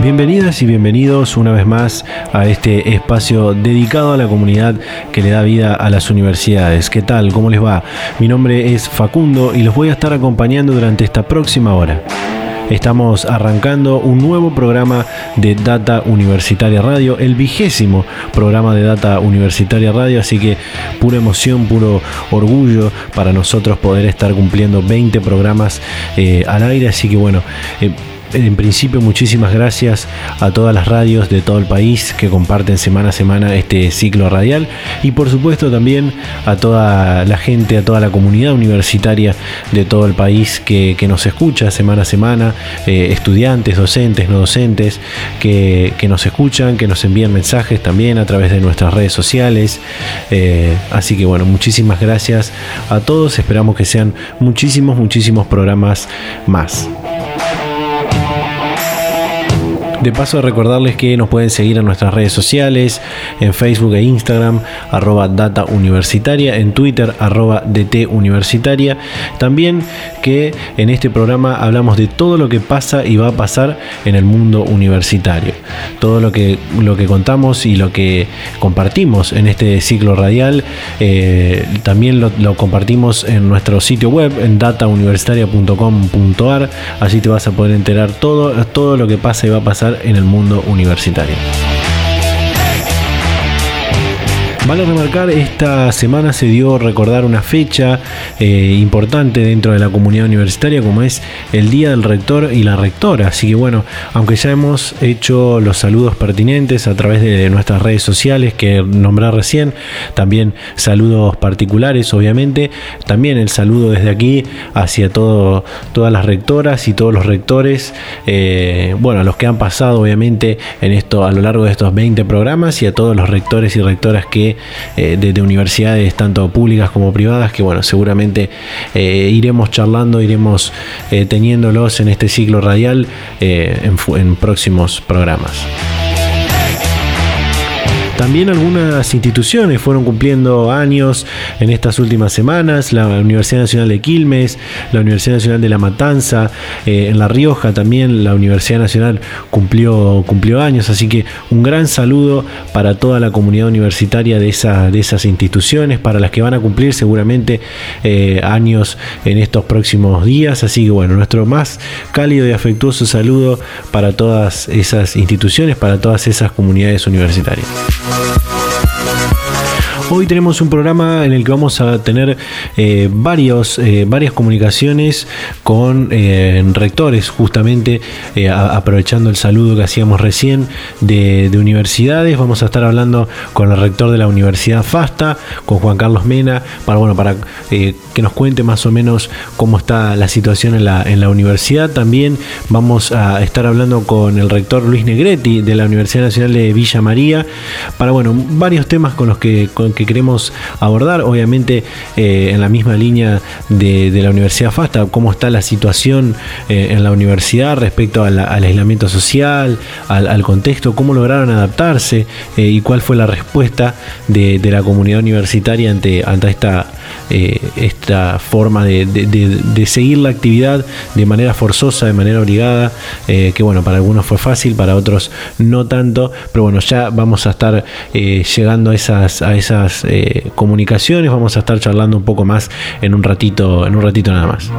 Bienvenidas y bienvenidos una vez más a este espacio dedicado a la comunidad que le da vida a las universidades. ¿Qué tal? ¿Cómo les va? Mi nombre es Facundo y los voy a estar acompañando durante esta próxima hora. Estamos arrancando un nuevo programa de Data Universitaria Radio, el vigésimo programa de Data Universitaria Radio, así que pura emoción, puro orgullo para nosotros poder estar cumpliendo 20 programas eh, al aire, así que bueno. Eh, en principio muchísimas gracias a todas las radios de todo el país que comparten semana a semana este ciclo radial y por supuesto también a toda la gente, a toda la comunidad universitaria de todo el país que, nos escucha semana a semana, eh, estudiantes, docentes, no docentes, que, nos escuchan, que nos envían mensajes también a través de nuestras redes sociales. Eh, así que bueno, muchísimas gracias a todos, esperamos que sean muchísimos, muchísimos programas más. De paso, recordarles que nos pueden seguir en nuestras redes sociales, en Facebook e Instagram, arroba data universitaria, en Twitter, arroba DT universitaria. También que en este programa hablamos de todo lo que pasa y va a pasar en el mundo universitario. Todo lo que, lo que contamos y lo que compartimos en este ciclo radial, eh, también lo, compartimos en nuestro sitio web, en datauniversitaria.com.ar. Así te vas a poder enterar todo, todo lo que pasa y va a pasar en el mundo universitario. Vale remarcar, esta semana se dio recordar una fecha eh, importante dentro de la comunidad universitaria como es el Día del Rector y la Rectora. Así que bueno, aunque ya hemos hecho los saludos pertinentes a través de nuestras redes sociales que nombré recién, también saludos particulares obviamente, también el saludo desde aquí hacia todas las rectoras y todos los rectores, eh, bueno, a los que han pasado obviamente en esto a lo largo de estos 20 programas y a todos los rectores y rectoras que eh, de, universidades tanto públicas como privadas que bueno seguramente eh, iremos charlando iremos eh, teniéndolos en este ciclo radial en próximos programas. También algunas instituciones fueron cumpliendo años en estas últimas semanas, la Universidad Nacional de Quilmes, la Universidad Nacional de La Matanza, eh, en La Rioja también la Universidad Nacional cumplió, cumplió años, así que un gran saludo para toda la comunidad universitaria de, de esas instituciones, para las que van a cumplir seguramente eh, años en estos próximos días, así que bueno, nuestro más cálido y afectuoso saludo para todas esas instituciones, para todas esas comunidades universitarias. Thank Hoy tenemos un programa en el que vamos a tener eh, varios, eh, varias comunicaciones con eh, rectores, justamente aprovechando el saludo que hacíamos recién de, universidades. Vamos a estar hablando con el rector de la Universidad FASTA, con Juan Carlos Mena, para, bueno, para que nos cuente más o menos cómo está la situación en la, en la universidad. También vamos a estar hablando con el rector Luis Negretti de la Universidad Nacional de Villa María, para bueno, varios temas con los que que queremos abordar, obviamente eh, en la misma línea de, la Universidad FASTA, cómo está la situación eh, en la universidad respecto al aislamiento social, al, contexto, cómo lograron adaptarse eh, y cuál fue la respuesta de, la comunidad universitaria ante, ante esta, esta forma de, seguir la actividad de manera forzosa, de manera obligada, que bueno, para algunos fue fácil, para otros no tanto, pero bueno, ya vamos a estar llegando a esas, a esas eh, comunicaciones. Vamos a estar charlando un poco más en un ratito, en un ratito nada más.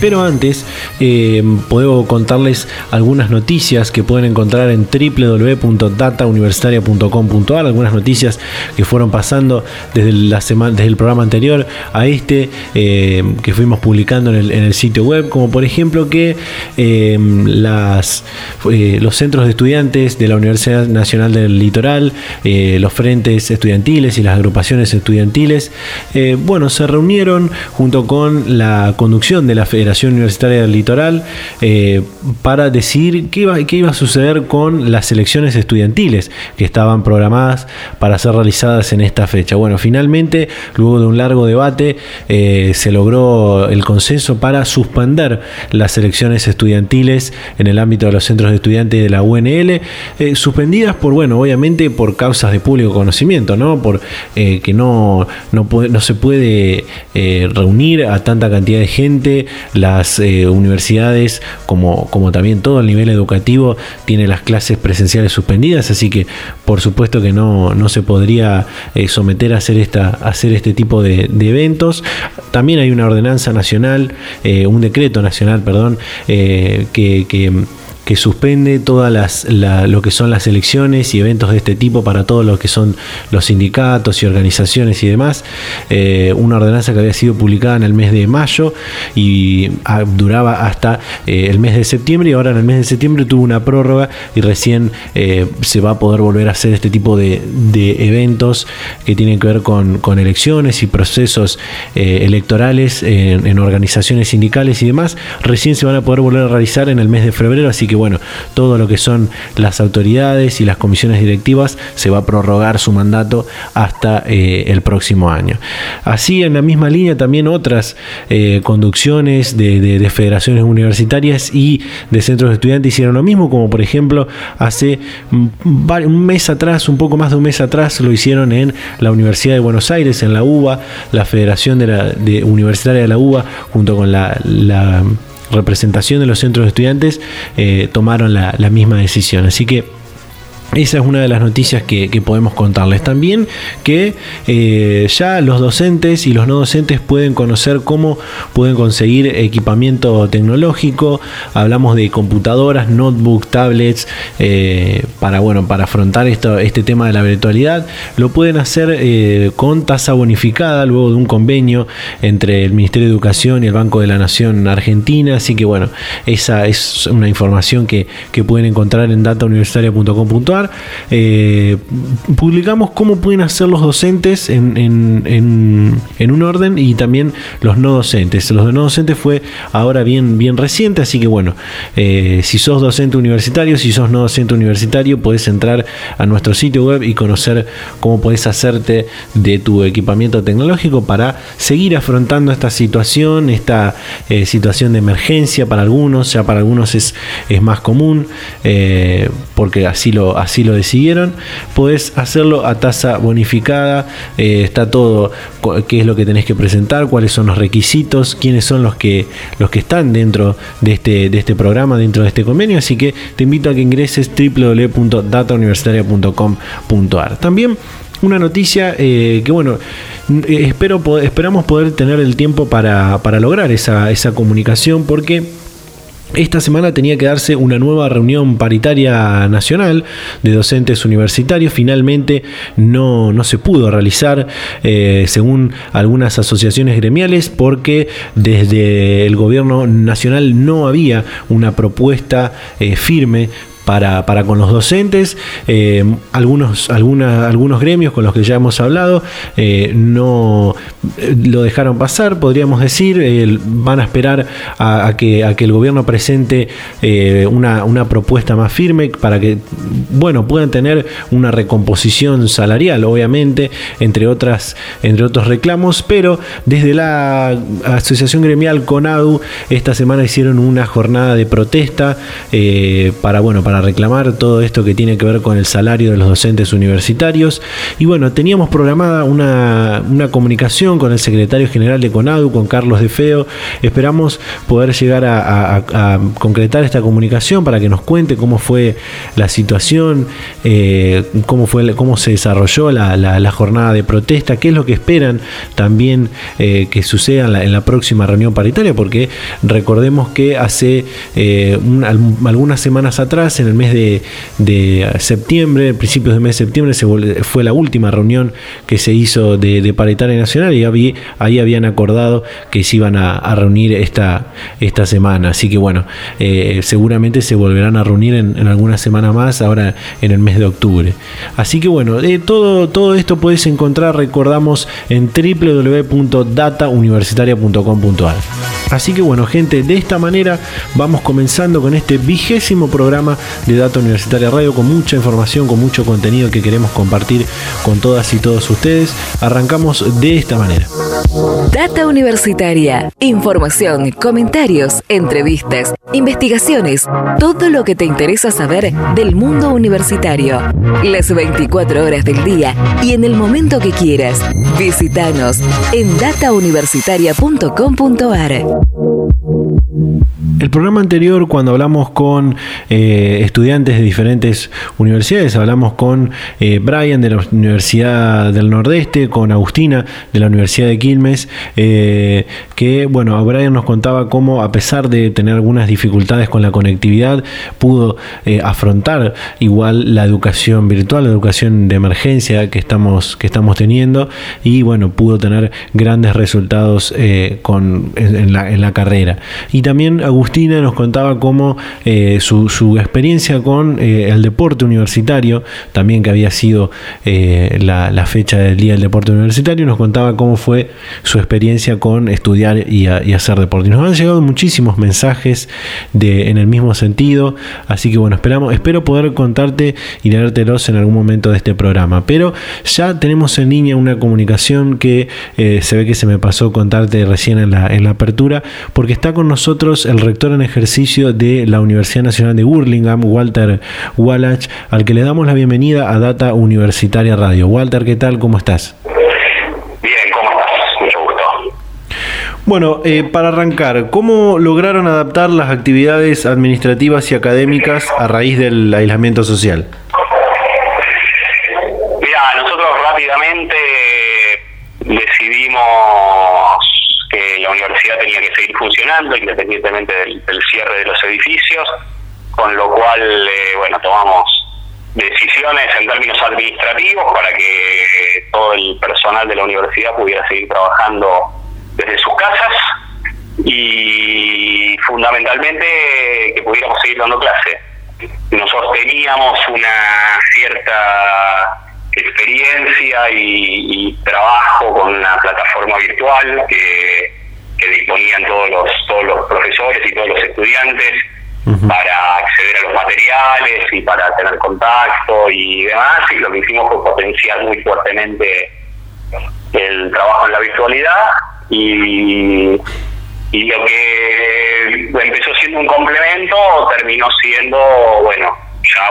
Pero antes, eh, puedo contarles algunas noticias que pueden encontrar en www.datauniversitaria.com.ar, algunas noticias que fueron pasando desde, la semana, desde el programa anterior a este eh, que fuimos publicando en el, sitio web, como por ejemplo que eh, los centros de estudiantes de la Universidad Nacional del Litoral, los frentes estudiantiles y las agrupaciones estudiantiles, bueno, se reunieron junto con la conducción de la Federación Federación Universitaria del Litoral eh, para decir qué iba, qué iba a suceder con las elecciones estudiantiles que estaban programadas para ser realizadas en esta fecha. Bueno, finalmente, luego de un largo debate, eh, se logró el consenso para suspender las elecciones estudiantiles en el ámbito de los centros de estudiantes de la UNL, eh, suspendidas por, bueno, obviamente por causas de público conocimiento, ¿no? Por que no, no, no se puede reunir a tanta cantidad de gente, las universidades como, como también todo el nivel educativo tiene las clases presenciales suspendidas, así que por supuesto que no, no se podría eh, someter a hacer, esta, hacer este tipo de, eventos. También hay una ordenanza nacional, eh, un decreto nacional, perdón, eh, que que suspende todas las lo que son las elecciones y eventos de este tipo para todos los que son los sindicatos y organizaciones y demás. Eh, una ordenanza que había sido publicada en el mes de mayo y ah, duraba hasta eh, el mes de septiembre y ahora en el mes de septiembre tuvo una prórroga y recién eh, se va a poder volver a hacer este tipo de, eventos que tienen que ver con, elecciones y procesos electorales en, en organizaciones sindicales y demás. Recién se van a poder volver a realizar en el mes de febrero, así que bueno, todo lo que son las autoridades y las comisiones directivas se va a prorrogar su mandato hasta eh, el próximo año. Así, en la misma línea, también otras eh, conducciones de, federaciones universitarias y de centros de estudiantes hicieron lo mismo, como por ejemplo hace un mes atrás, un poco más de un mes atrás, lo hicieron en la Universidad de Buenos Aires, en la UBA, la Federación de la, Universitaria de la UBA, junto con la representación de los centros de estudiantes eh, tomaron la, la misma decisión. Así que esa es una de las noticias que, podemos contarles. También que eh, ya los docentes y los no docentes pueden conocer cómo pueden conseguir equipamiento tecnológico. Hablamos de computadoras, notebooks, tablets, eh, para, bueno, para afrontar esto, este tema de la virtualidad. Lo pueden hacer eh, con tasa bonificada luego de un convenio entre el Ministerio de Educación y el Banco de la Nación Argentina. Así que bueno, esa es una información que, que pueden encontrar en datauniversitaria.com.ar eh, publicamos cómo pueden hacer los docentes en, un orden y también los no docentes. Los de no docentes fue ahora bien, bien reciente, así que bueno, eh, si sos docente universitario, si sos no docente universitario, puedes entrar a nuestro sitio web y conocer cómo puedes hacerte de tu equipamiento tecnológico para seguir afrontando esta situación, esta eh, situación de emergencia para algunos, ya para algunos es, es más común, porque así lo, así lo decidieron, podés hacerlo a tasa bonificada, eh, está todo, qué es lo que tenés que presentar, cuáles son los requisitos, quiénes son los que, los que están dentro de este, de este programa, dentro de este convenio, así que te invito a que ingreses www.datauniversitaria.com.ar. También una noticia eh, que bueno, eh, espero, esperamos poder tener el tiempo para, para lograr esa, esa comunicación porque esta semana tenía que darse una nueva reunión paritaria nacional de docentes universitarios. Finalmente no, no se pudo realizar, eh, según algunas asociaciones gremiales, porque desde el gobierno nacional no había una propuesta eh, firme para, para con los docentes. Eh, algunos, algunos gremios con los que ya hemos hablado eh, no eh, lo dejaron pasar, podríamos decir. van a esperar a, que, a que el gobierno presente una, una propuesta más firme para que bueno, puedan tener una recomposición salarial, obviamente, entre, otras, entre otros reclamos, pero desde la Asociación Gremial CONADU esta semana hicieron una jornada de protesta para, bueno, para reclamar todo esto que tiene que ver con el salario de los docentes universitarios. Y bueno, teníamos programada una, comunicación con el secretario general de CONADU, con Carlos De Feo. Esperamos poder llegar a, concretar esta comunicación para que nos cuente cómo fue la situación, eh, cómo, fue, cómo se desarrolló la, jornada de protesta, qué es lo que esperan también eh, que suceda en la, próxima reunión paritaria, porque recordemos que hace eh, algunas semanas atrás, en el mes de, de septiembre, principios del mes de septiembre, se fue la última reunión que se hizo de, de paritaria nacional y ahí habían acordado que se iban a, reunir esta, esta semana. Así que bueno, eh, seguramente se volverán a reunir en, en semanas más, ahora en el mes de octubre. Así que bueno, eh, todo, todo esto puedes encontrar, recordamos, en www.datauniversitaria.com.ar. Así que bueno, gente, de esta manera vamos comenzando con este vigésimo programa de Data Universitaria Radio con mucha información, con mucho contenido que queremos compartir con todas y todos ustedes. Arrancamos de esta manera. Data Universitaria. Información, comentarios, entrevistas, investigaciones, todo lo que te interesa saber del mundo universitario. Las 24 horas del día y en el momento que quieras. Visítanos en datauniversitaria.com.ar. Thank you. El programa anterior, cuando hablamos con eh, estudiantes de diferentes universidades, hablamos con eh, Brian de la Universidad del Nordeste, con Agustina de la Universidad de Quilmes, eh, que, bueno, Brian nos contaba cómo, a pesar de tener algunas dificultades con la conectividad, pudo afrontar igual la educación virtual, la educación de emergencia que estamos, que estamos teniendo, y, bueno, pudo tener grandes resultados con, en, la, en la carrera. Y también Agustina nos contaba cómo eh, su, experiencia con eh, el deporte universitario, también que había sido eh, la, fecha del Día del Deporte Universitario, nos contaba cómo fue su experiencia con estudiar y, hacer deporte. nos han llegado muchísimos mensajes de, en el mismo sentido, así que bueno, esperamos, espero poder contarte y leértelos en algún momento de este programa. Pero ya tenemos en línea una comunicación que se ve que se me pasó contarte recién en la, apertura, porque está con nosotros el rector en ejercicio de la Universidad Nacional de Burlingame, Walter Wallach, al que le damos la bienvenida a Data Universitaria Radio. Walter, ¿qué tal? ¿Cómo estás? Bien, ¿cómo estás? Mucho gusto. Bueno, eh, para arrancar, ¿cómo lograron adaptar las actividades administrativas y académicas a raíz del aislamiento social? Mira, nosotros rápidamente decidimos la universidad tenía que seguir funcionando independientemente del, cierre de los edificios, con lo cual, eh, bueno, tomamos decisiones en términos administrativos para que todo el personal de la universidad pudiera seguir trabajando desde sus casas y fundamentalmente que pudiéramos seguir dando clase. Nosotros teníamos una cierta experiencia y, trabajo con una plataforma virtual que, disponían todos los, todos los profesores y todos los estudiantes para acceder a los materiales y para tener contacto y demás. Y lo que hicimos fue potenciar muy fuertemente el trabajo en la virtualidad y, y lo que empezó siendo un complemento terminó siendo, bueno, ya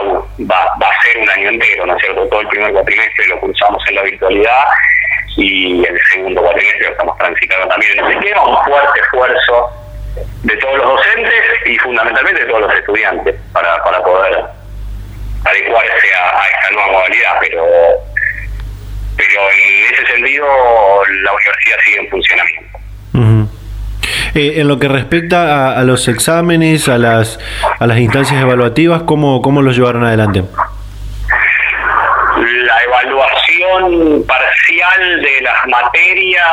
va, va a ser un año entero, ¿no es cierto? Todo el primer cuatrimestre lo cursamos en la virtualidad y el segundo cuatrimestre lo estamos transitando también en el esquema, un fuerte esfuerzo de todos los docentes y fundamentalmente de todos los estudiantes para, para poder adecuarse a, esta nueva modalidad, pero pero en ese sentido la universidad sigue en funcionamiento. Eh, en lo que respecta a, los exámenes, a las, a las instancias evaluativas, ¿cómo, ¿cómo los llevaron adelante? La evaluación parcial de las materias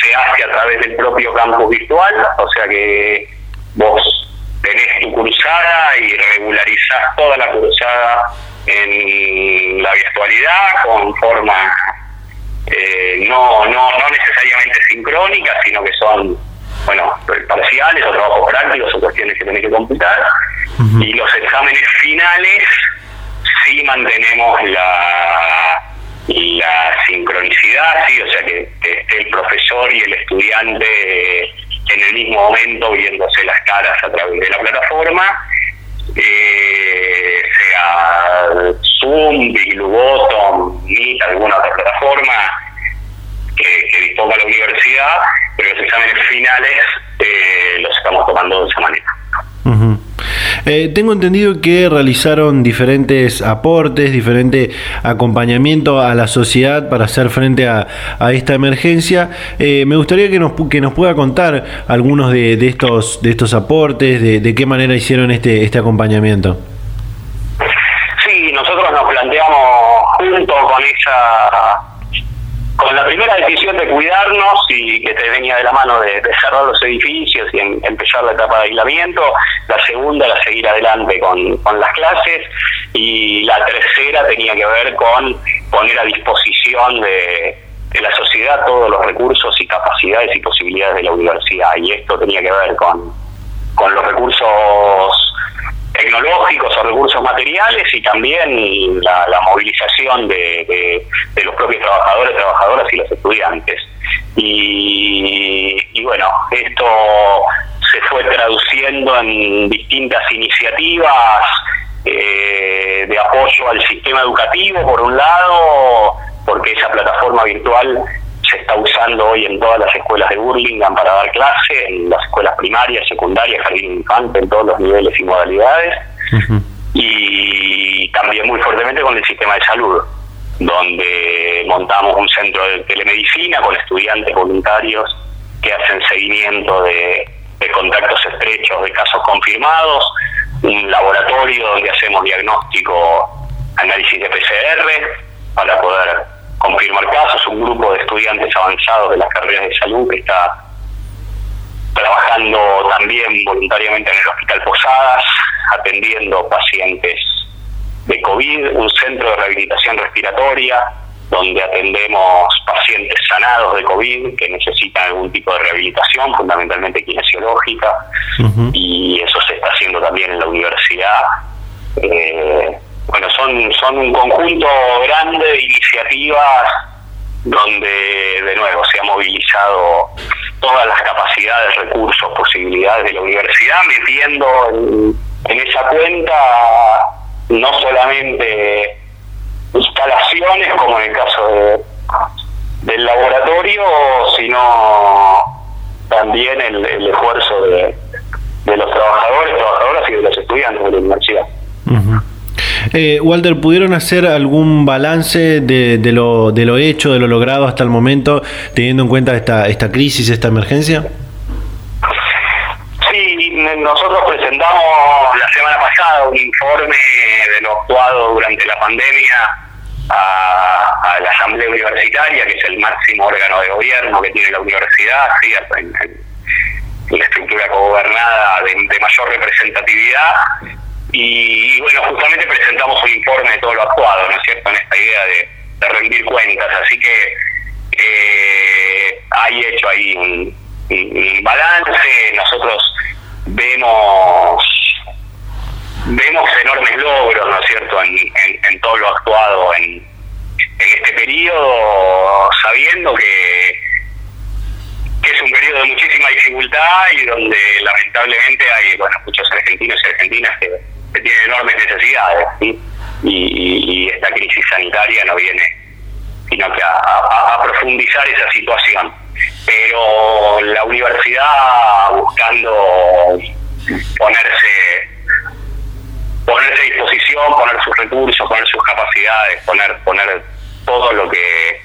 se hace a través del propio campus virtual, o sea que vos tenés tu cursada y regularizás toda la cursada en la virtualidad con forma eh, no, no, no necesariamente sincrónicas, sino que son, bueno, parciales o trabajos prácticos o cuestiones que tenés que computar. Y los exámenes finales sí mantenemos la, la sincronicidad, sí, o sea que, esté el profesor y el estudiante en el mismo momento viéndose las caras a través de la plataforma. Eh, sea Zoom, Bottom, Meet, alguna otra plataforma que, disponga la universidad, pero los exámenes finales eh, los estamos tomando de esa manera. Eh, tengo entendido que realizaron diferentes aportes, diferente acompañamiento a la sociedad para hacer frente a, esta emergencia. Eh, me gustaría que nos, que nos pueda contar algunos de, estos, de estos aportes, de, de, qué manera hicieron este, este acompañamiento. Sí, nosotros nos planteamos junto con esa con la primera decisión de cuidarnos y que te venía de la mano de, cerrar los edificios y empezar la etapa de aislamiento, la segunda la seguir adelante con, con las clases y la tercera tenía que ver con poner a disposición de, de la sociedad todos los recursos y capacidades y posibilidades de la universidad. Y esto tenía que ver con, con los recursos tecnológicos o recursos materiales y también la, movilización de, los propios trabajadores, trabajadoras y los estudiantes. Y, bueno, esto se fue traduciendo en distintas iniciativas eh, de apoyo al sistema educativo, por un lado, porque esa plataforma virtual se está usando hoy en todas las escuelas de Burlingame para dar clase, en las escuelas primarias, secundarias, jardín infante, en todos los niveles y modalidades, y también muy fuertemente con el sistema de salud, donde montamos un centro de telemedicina con estudiantes voluntarios que hacen seguimiento de, de contactos estrechos de casos confirmados, un laboratorio donde hacemos diagnóstico, análisis de PCR, para poder confirmar casos, un grupo de estudiantes avanzados de las carreras de salud que está trabajando también voluntariamente en el Hospital Posadas, atendiendo pacientes de COVID, un centro de rehabilitación respiratoria, donde atendemos pacientes sanados de COVID que necesitan algún tipo de rehabilitación, fundamentalmente kinesiológica, y eso se está haciendo también en la universidad. Eh, bueno, son, son un conjunto grande de iniciativas donde de nuevo se ha movilizado todas las capacidades, recursos, posibilidades de la universidad, metiendo en, esa cuenta no solamente instalaciones como en el caso de, del laboratorio, sino también el, esfuerzo de, los trabajadores, trabajadoras y de los estudiantes de la universidad. Eh, Walter, ¿pudieron hacer algún balance de, de, lo, de lo hecho, de lo logrado hasta el momento, teniendo en cuenta esta, esta crisis, esta emergencia? Sí, nosotros presentamos la semana pasada un informe de lo actuado durante la pandemia a, la Asamblea Universitaria, que es el máximo órgano de gobierno que tiene la universidad, ¿sí? en, la estructura gobernada de, de mayor representatividad y, bueno, justamente presentamos un informe de todo lo actuado, ¿no es cierto?, en esta idea de, rendir cuentas. Así que eh, hay hecho ahí un, balance. Nosotros vemos vemos enormes logros, ¿no es cierto?, en, todo lo actuado en, en este periodo, sabiendo que, que es un periodo de muchísima dificultad y donde lamentablemente hay bueno muchos argentinos y argentinas que que tiene enormes necesidades, y, esta crisis sanitaria no viene sino que a, profundizar esa situación. Pero la universidad buscando ponerse ponerse a disposición, poner sus recursos, poner sus capacidades, poner poner todo lo que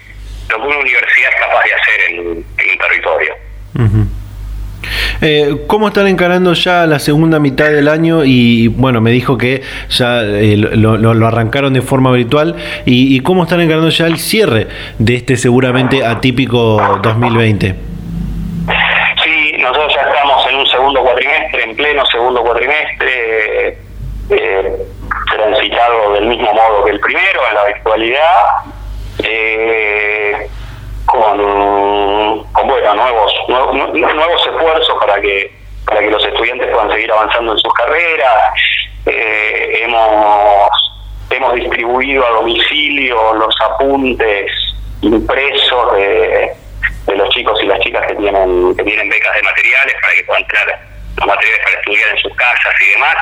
lo que una universidad es capaz de hacer en, un territorio. Eh, ¿Cómo están encarando ya la segunda mitad del año? Y bueno, me dijo que ya eh, lo, arrancaron de forma virtual. Y, cómo están encarando ya el cierre de este seguramente atípico 2020? Sí, nosotros ya estamos en un segundo cuatrimestre, en pleno segundo cuatrimestre, eh, transitado del mismo modo que el primero, en la virtualidad. Eh, con, con bueno, nuevos, nuevos, esfuerzos para que para que los estudiantes puedan seguir avanzando en sus carreras. Eh, hemos hemos distribuido a domicilio los apuntes impresos de, los chicos y las chicas que tienen que tienen becas de materiales para que puedan tener los materiales para estudiar en sus casas y demás.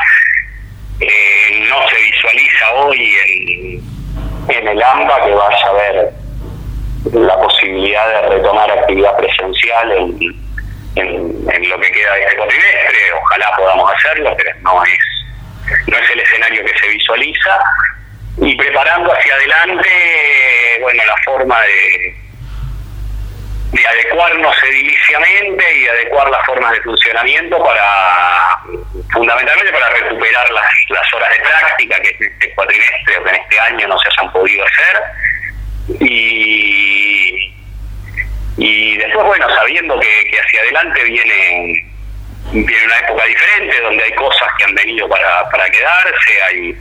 Eh, no se visualiza hoy en, en el AMBA que vaya a haber la posibilidad de retomar actividad presencial en, en, lo que queda de este cuatrimestre. Ojalá podamos hacerlo, pero no es, no es el escenario que se visualiza. Y preparando hacia adelante, bueno, la forma de, de adecuarnos ediliciamente y adecuar las formas de funcionamiento para, fundamentalmente para recuperar las, las horas de práctica que en este cuatrimestre o que en este año no se hayan podido hacer y, y después, bueno, sabiendo que, hacia adelante viene, viene una época diferente, donde hay cosas que han venido para, para quedarse, hay,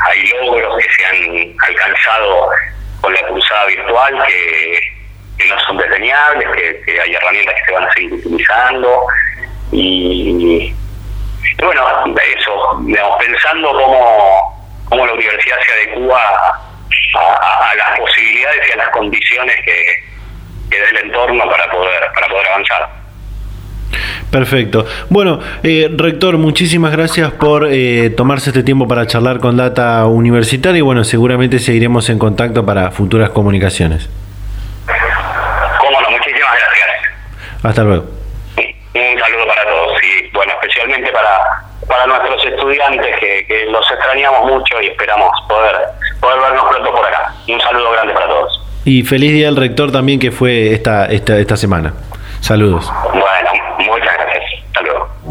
hay logros que se han alcanzado con la cruzada virtual que, que no son desdeñables, que, hay herramientas que se van a seguir utilizando. Y, bueno, eso, digamos, pensando cómo, cómo la universidad se adecua a, las posibilidades y a las condiciones que, que da el entorno para poder, para poder avanzar. Perfecto. Bueno, eh, rector, muchísimas gracias por eh, tomarse este tiempo para charlar con Data Universitaria y bueno, seguramente seguiremos en contacto para futuras comunicaciones. Cómo no, muchísimas gracias. Hasta luego. Un saludo para todos y bueno, especialmente para, para nuestros estudiantes que, que los extrañamos mucho y esperamos poder, poder vernos pronto por acá. Un saludo grande para todos. Y feliz día al rector también que fue esta, esta, esta semana. Saludos. Bueno, muchas gracias. Hasta luego.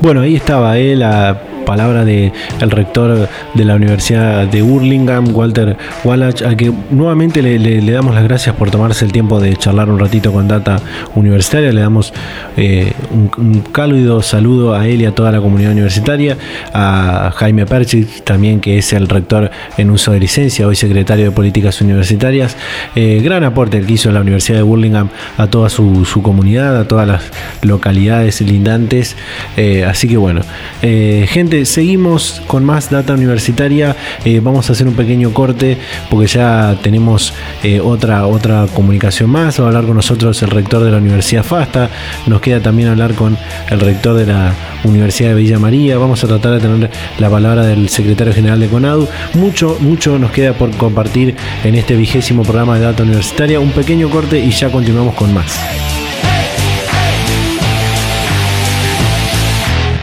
Bueno, ahí estaba eh, la palabra del el rector de la Universidad de Burlingame, Walter Wallach, al que nuevamente le, damos las gracias por tomarse el tiempo de charlar un ratito con Data Universitaria. Le damos eh, un, cálido saludo a él y a toda la comunidad universitaria, a Jaime Perchich, también que es el rector en uso de licencia, hoy secretario de Políticas Universitarias. Eh, gran aporte el que hizo la Universidad de Burlingame a toda su, comunidad, a todas las localidades Eh, así que bueno, gente seguimos con más data universitaria. Eh, vamos a hacer un pequeño corte porque ya tenemos eh, otra, otra comunicación más. Va a hablar con nosotros el rector de la Universidad FASTA. Nos queda también hablar con el rector de la Universidad de Villa María. Vamos a tratar de tener la palabra del secretario general de CONADU. Mucho, mucho nos queda por compartir en este vigésimo programa de data universitaria. Un pequeño corte y ya continuamos con más.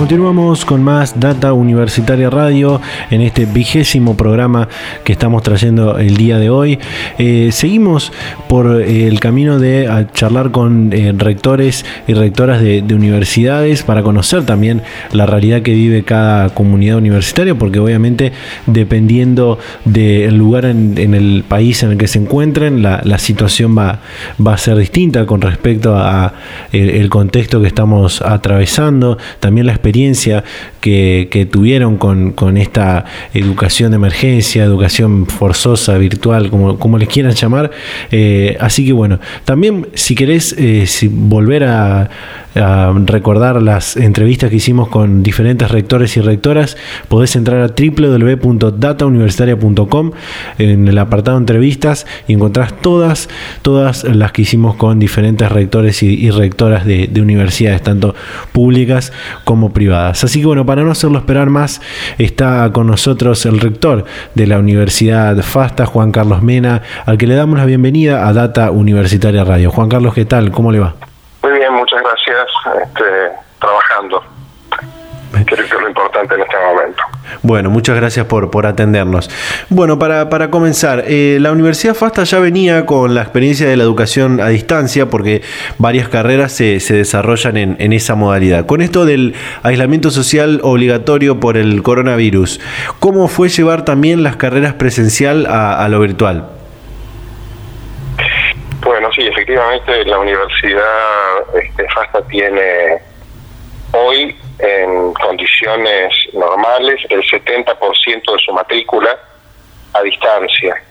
Continuamos con más Data Universitaria Radio en este vigésimo programa que estamos trayendo el día de hoy. Eh, seguimos por el camino de charlar con eh, rectores y rectoras de, universidades para conocer también la realidad que vive cada comunidad universitaria, porque obviamente dependiendo del lugar en, el país en el que se encuentren, la, situación va, va, a ser distinta con respecto a el, contexto que estamos atravesando, también la experiencia experiencia que, tuvieron con, esta educación de emergencia, educación forzosa, virtual, como, les quieran llamar. Eh, así que bueno, también si querés eh, volver a, recordar las entrevistas que hicimos con diferentes rectores y rectoras, podés entrar a www.datauniversitaria.com en el apartado entrevistas y encontrás todas, todas las que hicimos con diferentes rectores y, rectoras de, de universidades, tanto públicas como privadas. Así que bueno, para no hacerlo esperar más, está con nosotros el rector de la Universidad FASTA, Juan Carlos Mena, al que le damos la bienvenida a Data Universitaria Radio. Juan Carlos, ¿qué tal? ¿Cómo le va? Muy bien, muchas gracias. Este, trabajando que es lo importante en este momento. Bueno, muchas gracias por, por atendernos. Bueno, para, para comenzar, eh, la Universidad FASTA ya venía con la experiencia de la educación a distancia porque varias carreras se, se desarrollan en, en, esa modalidad. Con esto del aislamiento social obligatorio por el coronavirus, ¿cómo fue llevar también las carreras presencial a, a lo virtual? Bueno, sí, efectivamente la Universidad este, FASTA tiene hoy en condiciones normales el 70% de su matrícula a distancia.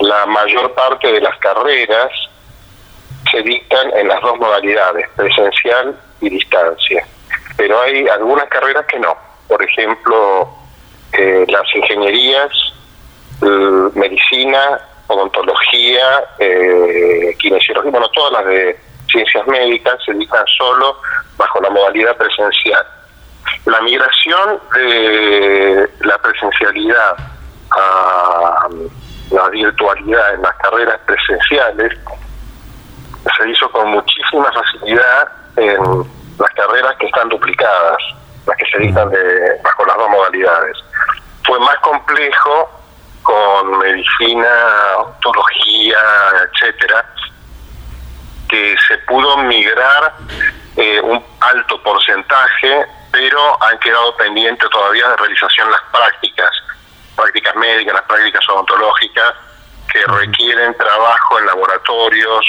La mayor parte de las carreras se dictan en las dos modalidades, presencial y distancia. pero hay algunas carreras que no. Por ejemplo, eh, las ingenierías, medicina, odontología, eh, kinesiología, bueno, todas las de ciencias médicas se dictan solo bajo la modalidad presencial. La migración de la presencialidad a la virtualidad en las carreras presenciales se hizo con muchísima facilidad en las carreras que están duplicadas, las que se dictan de, bajo las dos modalidades. Fue más complejo con medicina, ontología, etcétera, que se pudo migrar eh, un alto porcentaje, pero han quedado pendientes todavía de realización las prácticas, prácticas médicas, las prácticas odontológicas, que requieren trabajo en laboratorios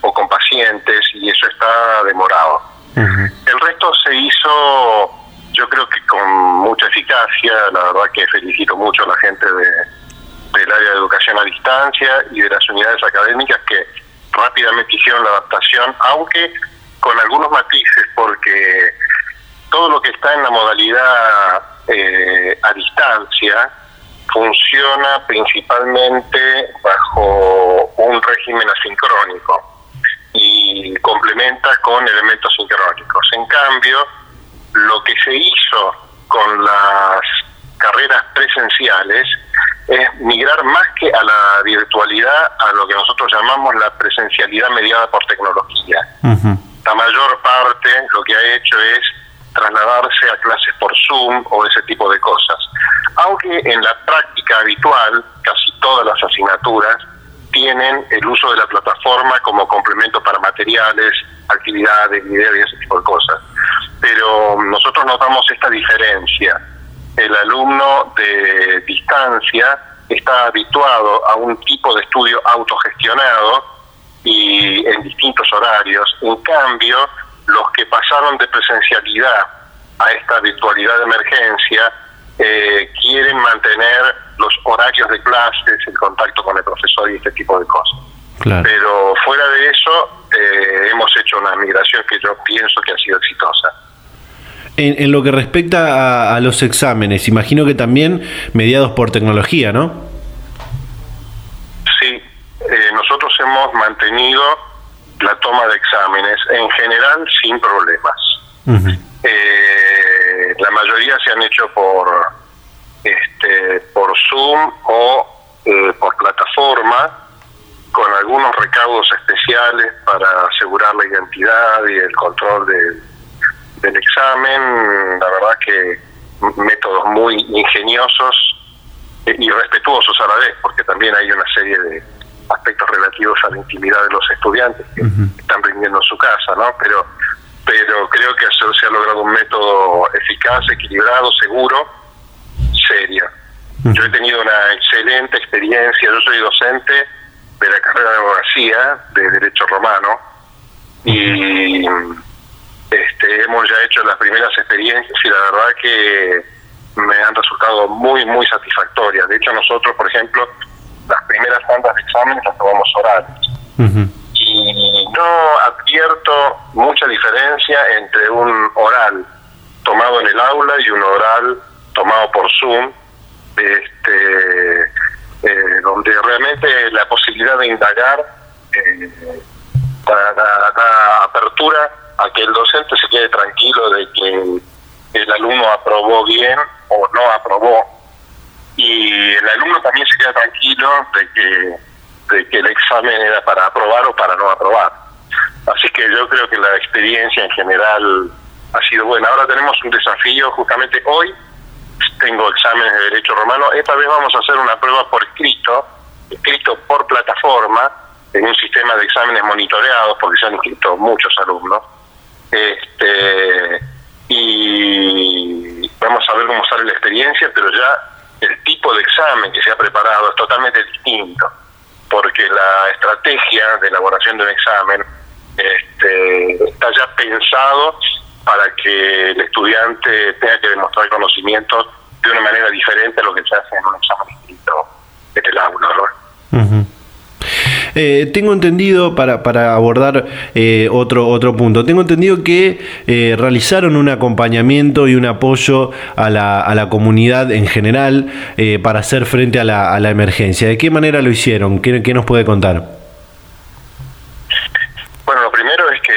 o con pacientes y eso está demorado. El resto se hizo, yo creo que con mucha eficacia, la verdad que felicito mucho a la gente de, del área de educación a distancia y de las unidades académicas que rápidamente hicieron la adaptación, aunque con algunos matices, porque todo lo que está en la modalidad eh, a distancia funciona principalmente bajo un régimen asincrónico y complementa con elementos sincrónicos. En cambio, lo que se hizo con las carreras presenciales es migrar más que a la virtualidad a lo que nosotros llamamos la presencialidad mediada por tecnología. La mayor parte lo que ha hecho es trasladarse a clases por Zoom o ese tipo de cosas. Aunque en la práctica habitual, casi todas las asignaturas tienen el uso de la plataforma como complemento para materiales, actividades, videos y ese tipo de cosas. Pero nosotros notamos esta diferencia el alumno de distancia está habituado a un tipo de estudio autogestionado y en distintos horarios. En cambio, los que pasaron de presencialidad a esta virtualidad de emergencia eh, quieren mantener los horarios de clases, el contacto con el profesor y este tipo de cosas. Pero fuera de eso, eh, hemos hecho una migración que yo pienso que ha sido exitosa. En, lo que respecta a, los exámenes, imagino que también mediados por tecnología, ¿no? Sí, eh, nosotros hemos mantenido la toma de exámenes en general sin problemas. Eh, la mayoría se han hecho por este, por Zoom o eh, por plataforma con algunos recaudos especiales para asegurar la identidad y el control de del examen, la verdad que métodos muy ingeniosos y respetuosos a la vez, porque también hay una serie de aspectos relativos a la intimidad de los estudiantes que están rindiendo en su casa, ¿no? Pero pero creo que se ha logrado un método eficaz, equilibrado, seguro, serio. Yo he tenido una excelente experiencia, yo soy docente de la carrera de abogacía, de Derecho Romano, y este, hemos ya hecho las primeras experiencias y la verdad que me han resultado muy, muy satisfactorias. De hecho, nosotros, por ejemplo, las primeras tandas de exámenes las tomamos orales. Y no advierto mucha diferencia entre un oral tomado en el aula y un oral tomado por Zoom, este, eh, donde realmente la posibilidad de indagar eh, da apertura a que el docente se quede tranquilo de que el alumno aprobó bien o no aprobó y el alumno también se queda tranquilo de que, de que el examen era para aprobar o para no aprobar. Así que yo creo que la experiencia en general ha sido buena. Ahora tenemos un desafío, justamente hoy tengo exámenes de Derecho Romano, esta vez vamos a hacer una prueba por escrito, escrito por plataforma, en un sistema de exámenes monitoreados, porque se han inscrito muchos alumnos este, y vamos a ver cómo sale la experiencia, pero ya el tipo de examen que se ha preparado es totalmente distinto, porque la estrategia de elaboración de un examen este, está ya pensado para que el estudiante tenga que demostrar conocimientos de una manera diferente a lo que se hace en un examen escrito en el aula. Eh, tengo entendido, para, para abordar eh, otro, otro punto, tengo entendido que eh, realizaron un acompañamiento y un apoyo a la, a la comunidad en general para hacer frente a la, a la, emergencia. ¿De qué manera lo hicieron? ¿Qué, nos puede contar? Bueno, lo primero es que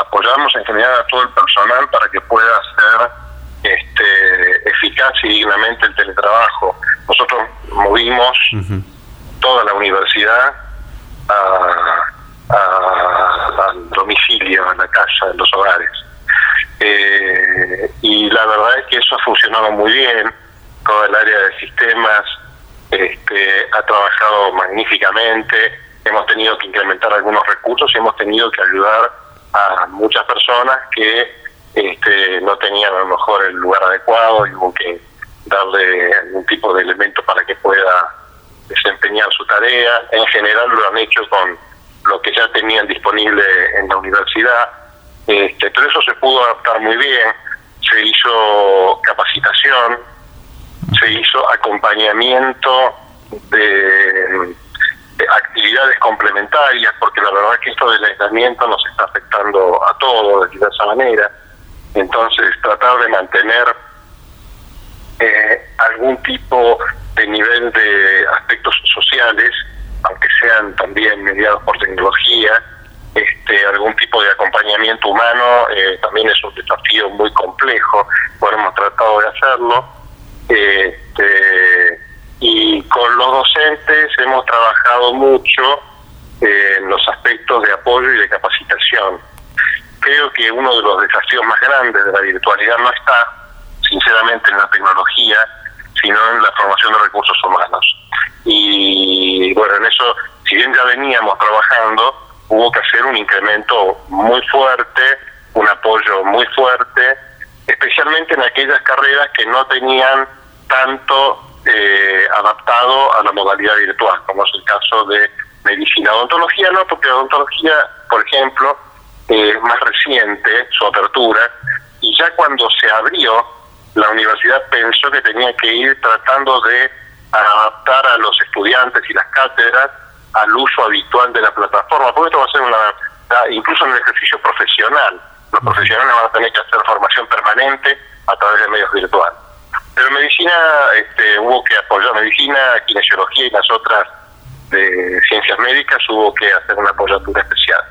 apoyamos en general a todo el personal para que pueda ser este, eficaz y dignamente el teletrabajo. Nosotros movimos toda la universidad al domicilio, a la casa, en los hogares. Eh, y la verdad es que eso ha funcionado muy bien. Toda el área de sistemas este, ha trabajado magníficamente. Hemos tenido que incrementar algunos recursos y hemos tenido que ayudar a muchas personas que este, no tenían a lo mejor el lugar adecuado y hubo que darle algún tipo de elemento para que pueda desempeñar su tarea. En general lo han hecho con lo que ya tenían disponible en la universidad. Este, pero eso se pudo adaptar muy bien. Se hizo capacitación, se hizo acompañamiento de, actividades complementarias, porque la verdad que esto del aislamiento nos está afectando a todos de diversa manera. Entonces, tratar de mantener eh, algún tipo de nivel de aspectos sociales, aunque sean también mediados por tecnología, este, algún tipo de acompañamiento humano eh, también es un desafío muy complejo, bueno, hemos tratado de hacerlo. Este, y con los docentes hemos trabajado mucho en los aspectos de apoyo y de capacitación. Creo que uno de los desafíos más grandes de la virtualidad no está, sinceramente, en la tecnología, sino en la formación de recursos humanos. Y bueno, en eso, si bien ya veníamos trabajando, hubo que hacer un incremento muy fuerte, un apoyo muy fuerte, especialmente en aquellas carreras que no tenían tanto eh, adaptado a la modalidad virtual, como es el caso de medicina. Odontología no, porque odontología, por ejemplo, es más reciente su apertura, y ya cuando se abrió la universidad pensó que tenía que ir tratando de adaptar a los estudiantes y las cátedras al uso habitual de la plataforma, porque esto va a ser una, incluso en el ejercicio profesional, los profesionales van a tener que hacer formación permanente a través de medios virtuales. Pero medicina, este, hubo que apoyar medicina, kinesiología y las otras de ciencias médicas, hubo que hacer una apoyatura especial.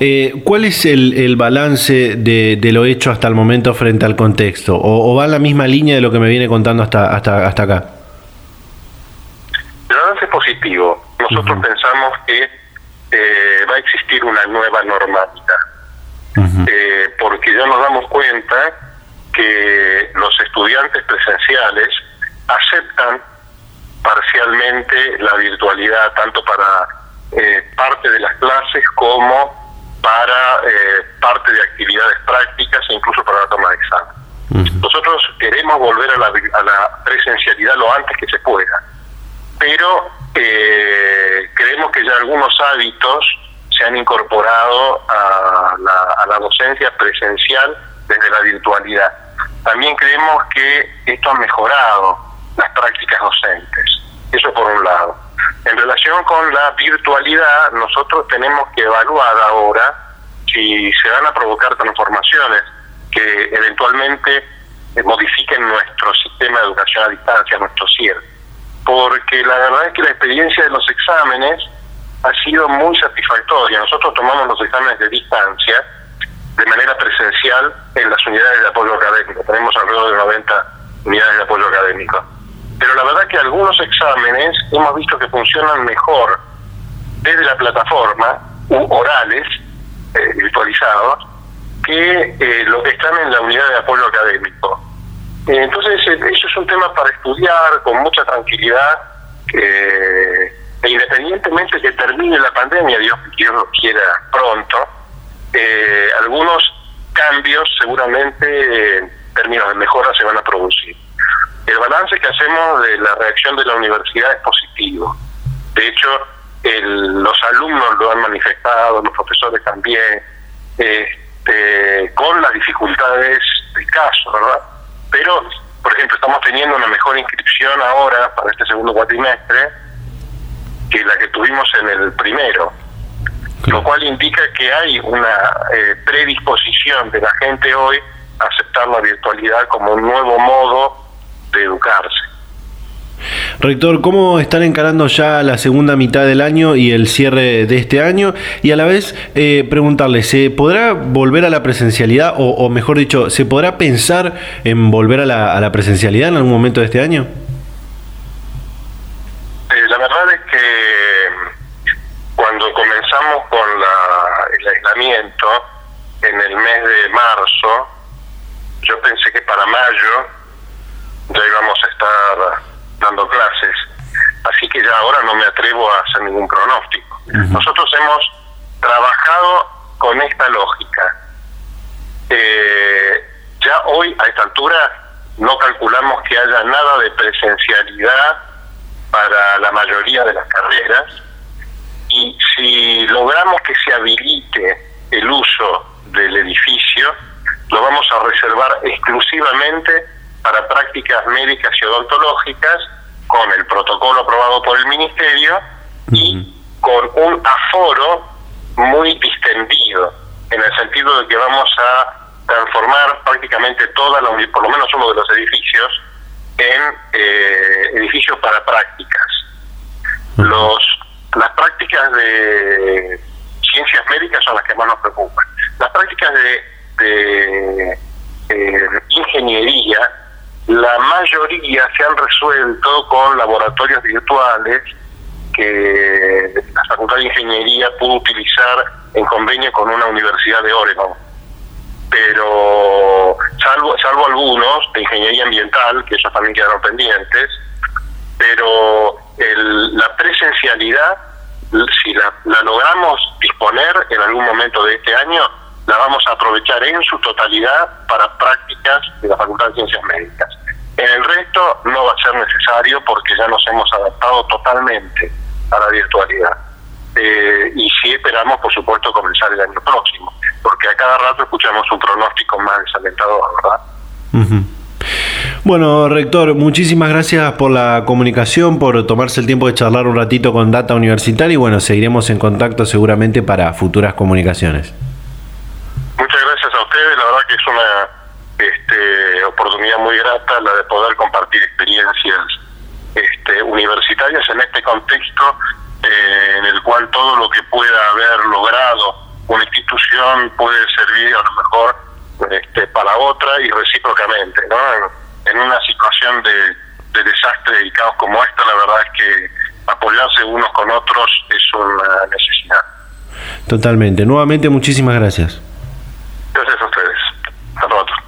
Eh, ¿Cuál es el, balance de, lo hecho hasta el momento frente al contexto? ¿O, va en la misma línea de lo que me viene contando hasta, hasta, hasta acá? El balance es positivo. Nosotros pensamos que eh, va a existir una nueva normalidad. Eh, porque ya nos damos cuenta que los estudiantes presenciales aceptan parcialmente la virtualidad tanto para parte de las clases como para eh, parte de actividades prácticas e incluso para la toma de examen. Nosotros queremos volver a la, a la, presencialidad lo antes que se pueda, pero eh, creemos que ya algunos hábitos se han incorporado a la, a la docencia presencial desde la virtualidad. También creemos que esto ha mejorado las prácticas docentes. Eso por un lado. En relación con la virtualidad, nosotros tenemos que evaluar ahora si se van a provocar transformaciones que eventualmente eh, modifiquen nuestro sistema de educación a distancia, nuestro CIER. Porque la verdad es que la experiencia de los exámenes ha sido muy satisfactoria. Nosotros tomamos los exámenes de distancia de manera presencial en las unidades de apoyo académico. Tenemos alrededor de 90 unidades de apoyo académico pero la verdad que algunos exámenes hemos visto que funcionan mejor desde la plataforma, orales, eh, virtualizados, que eh, lo que están en la unidad de apoyo académico. Eh, entonces, eso es un tema para estudiar con mucha tranquilidad, e independientemente que termine la pandemia, Dios, Dios lo quiera pronto, algunos cambios seguramente en términos de mejora se van a producir. El balance que hacemos de la reacción de la universidad es positivo. De hecho, los alumnos lo han manifestado, los profesores también, este, con las dificultades del caso, ¿verdad? Pero por ejemplo, estamos teniendo una mejor inscripción ahora para este segundo cuatrimestre que la que tuvimos en el primero, lo cual indica que hay una eh, predisposición de la gente hoy a aceptar la virtualidad como un nuevo modo de educarse. Rector, ¿cómo están encarando ya la segunda mitad del año y el cierre de este año? Y a la vez eh, preguntarle, ¿se podrá volver a la presencialidad o, mejor dicho, ¿se podrá pensar en volver a la, a la presencialidad en algún momento de este año? Eh, la verdad es que cuando comenzamos con la, el aislamiento en el mes de marzo, yo pensé que para mayo ya íbamos a estar dando clases, así que ya ahora no me atrevo a hacer ningún pronóstico. Nosotros hemos trabajado con esta lógica. Eh, ya hoy, a esta altura, no calculamos que haya nada de presencialidad para la mayoría de las carreras y si logramos que se habilite el uso del edificio, lo vamos a reservar exclusivamente para prácticas médicas y odontológicas con el protocolo aprobado por el Ministerio y con un aforo muy distendido, en el sentido de que vamos a transformar prácticamente toda la, por lo menos uno de los edificios, en eh, edificios para prácticas. Los, las prácticas de ciencias médicas son las que más nos preocupan. Las prácticas de, de eh, ingeniería la mayoría se han resuelto con laboratorios virtuales que la Facultad de Ingeniería pudo utilizar en convenio con una universidad de Oregon. Pero salvo, salvo algunos de ingeniería ambiental, que esos también quedaron pendientes, pero la presencialidad, si la, la logramos disponer en algún momento de este año, la vamos a aprovechar en su totalidad para prácticas de la Facultad de Ciencias Médicas. En el resto no va a ser necesario porque ya nos hemos adaptado totalmente a la virtualidad. Eh, y sí esperamos, por supuesto, comenzar el año próximo, porque a cada rato escuchamos un pronóstico más desalentador, ¿verdad? Bueno, rector, muchísimas gracias por la comunicación, por tomarse el tiempo de charlar un ratito con Data Universitaria y bueno, seguiremos en contacto seguramente para futuras comunicaciones. Muchas gracias a ustedes, la verdad que es una este, oportunidad muy grata la de poder compartir experiencias este, universitarias en este contexto eh, en el cual todo lo que pueda haber logrado una institución puede servir a lo mejor este, para otra y recíprocamente. ¿no? En, una situación de, de desastre y caos como esta, la verdad es que apoyarse unos con otros es una necesidad. Totalmente. Nuevamente, muchísimas gracias. Gracias a ustedes. Hasta pronto.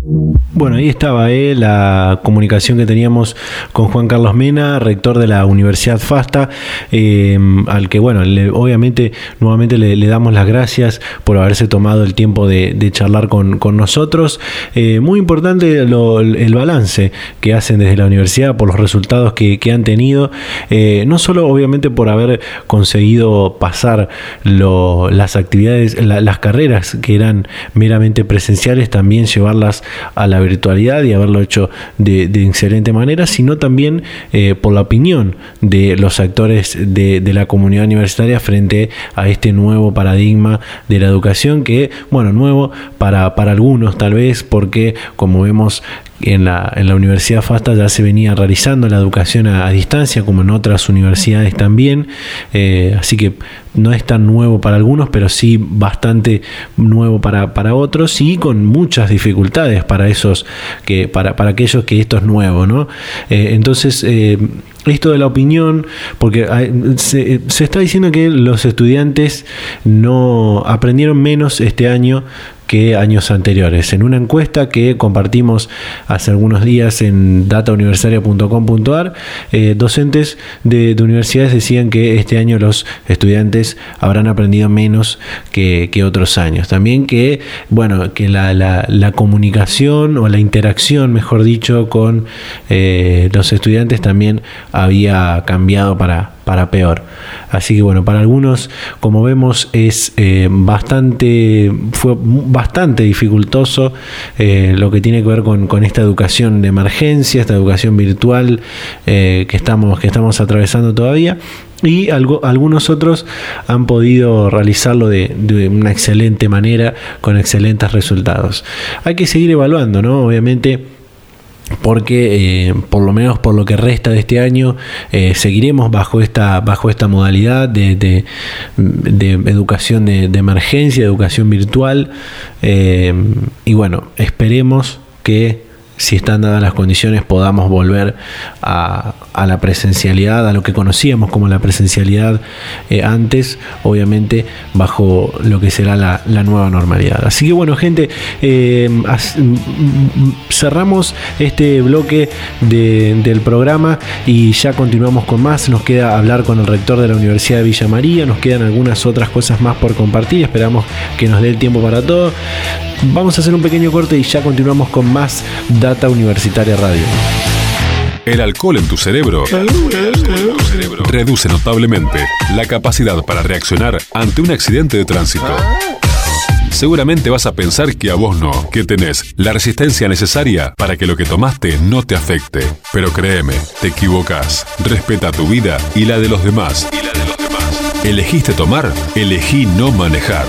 Bueno, ahí estaba eh, la comunicación que teníamos con Juan Carlos Mena, rector de la Universidad FASTA, eh, al que, bueno, obviamente nuevamente le, damos las gracias por haberse tomado el tiempo de, charlar con, nosotros. Eh, muy importante el balance que hacen desde la universidad por los resultados que, han tenido, no solo obviamente por haber conseguido pasar las actividades, las carreras que eran meramente presenciales, también llevarlas a la virtualidad y haberlo hecho de, excelente manera, sino también eh, por la opinión de los actores de, la comunidad universitaria frente a este nuevo paradigma de la educación que, bueno, nuevo para, para algunos tal vez, porque como vemos en la, en la Universidad FASTA ya se venía realizando la educación a, distancia, como en otras universidades también, eh, así que no es tan nuevo para algunos, pero sí bastante nuevo para, para otros y con muchas dificultades para esos que, para, para aquellos que esto es nuevo, ¿no? Eh, entonces, eh, esto de la opinión, porque se, se, está diciendo que los estudiantes no aprendieron menos este año que años anteriores. En una encuesta que compartimos hace algunos días en datauniversitaria.com.ar, eh, docentes de, universidades decían que este año los estudiantes habrán aprendido menos que, otros años. También que, bueno, que la, comunicación o la interacción, mejor dicho, con eh, los estudiantes también había cambiado para, para peor. Así que bueno, para algunos, como vemos, es eh, bastante, fue bastante dificultoso eh, lo que tiene que ver con, esta educación de emergencia, esta educación virtual eh, que, estamos, que estamos atravesando todavía. Y algo, algunos otros han podido realizarlo de, de, una excelente manera, con excelentes resultados. Hay que seguir evaluando, ¿no? Obviamente porque eh, por lo menos por lo que resta de este año eh, seguiremos bajo esta bajo esta modalidad de, de, educación de, emergencia educación virtual eh, y bueno esperemos que si están dadas las condiciones, podamos volver a, la presencialidad, a lo que conocíamos como la presencialidad eh, antes, obviamente bajo lo que será la, nueva normalidad. Así que bueno, gente, eh, cerramos este bloque del programa y ya continuamos con más. Nos queda hablar con el rector de la Universidad de Villa María, nos quedan algunas otras cosas más por compartir, esperamos que nos dé el tiempo para todo. Vamos a hacer un pequeño corte y ya continuamos con más Data Universitaria Radio. El alcohol en tu cerebro reduce notablemente la capacidad para reaccionar ante un accidente de tránsito. Seguramente vas a pensar que a vos no, que tenés la resistencia necesaria para que lo que tomaste no te afecte. Pero créeme, te equivocas. Respeta tu vida y la de los demás. Y la de los demás. ¿Elegiste tomar? Elegí no manejar.